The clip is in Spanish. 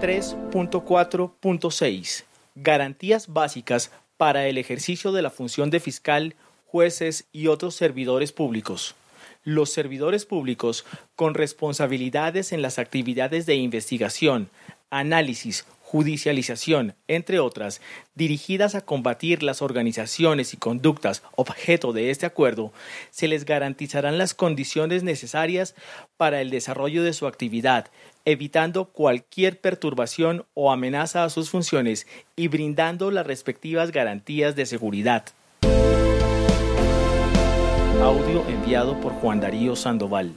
3.4.6 Garantías básicas para el ejercicio de la función de fiscal, jueces y otros servidores públicos. Los servidores públicos con responsabilidades en las actividades de investigación, análisis, judicialización, entre otras, dirigidas a combatir las organizaciones y conductas objeto de este acuerdo, se les garantizarán las condiciones necesarias para el desarrollo de su actividad, evitando cualquier perturbación o amenaza a sus funciones y brindando las respectivas garantías de seguridad. Audio enviado por Juan Darío Sandoval.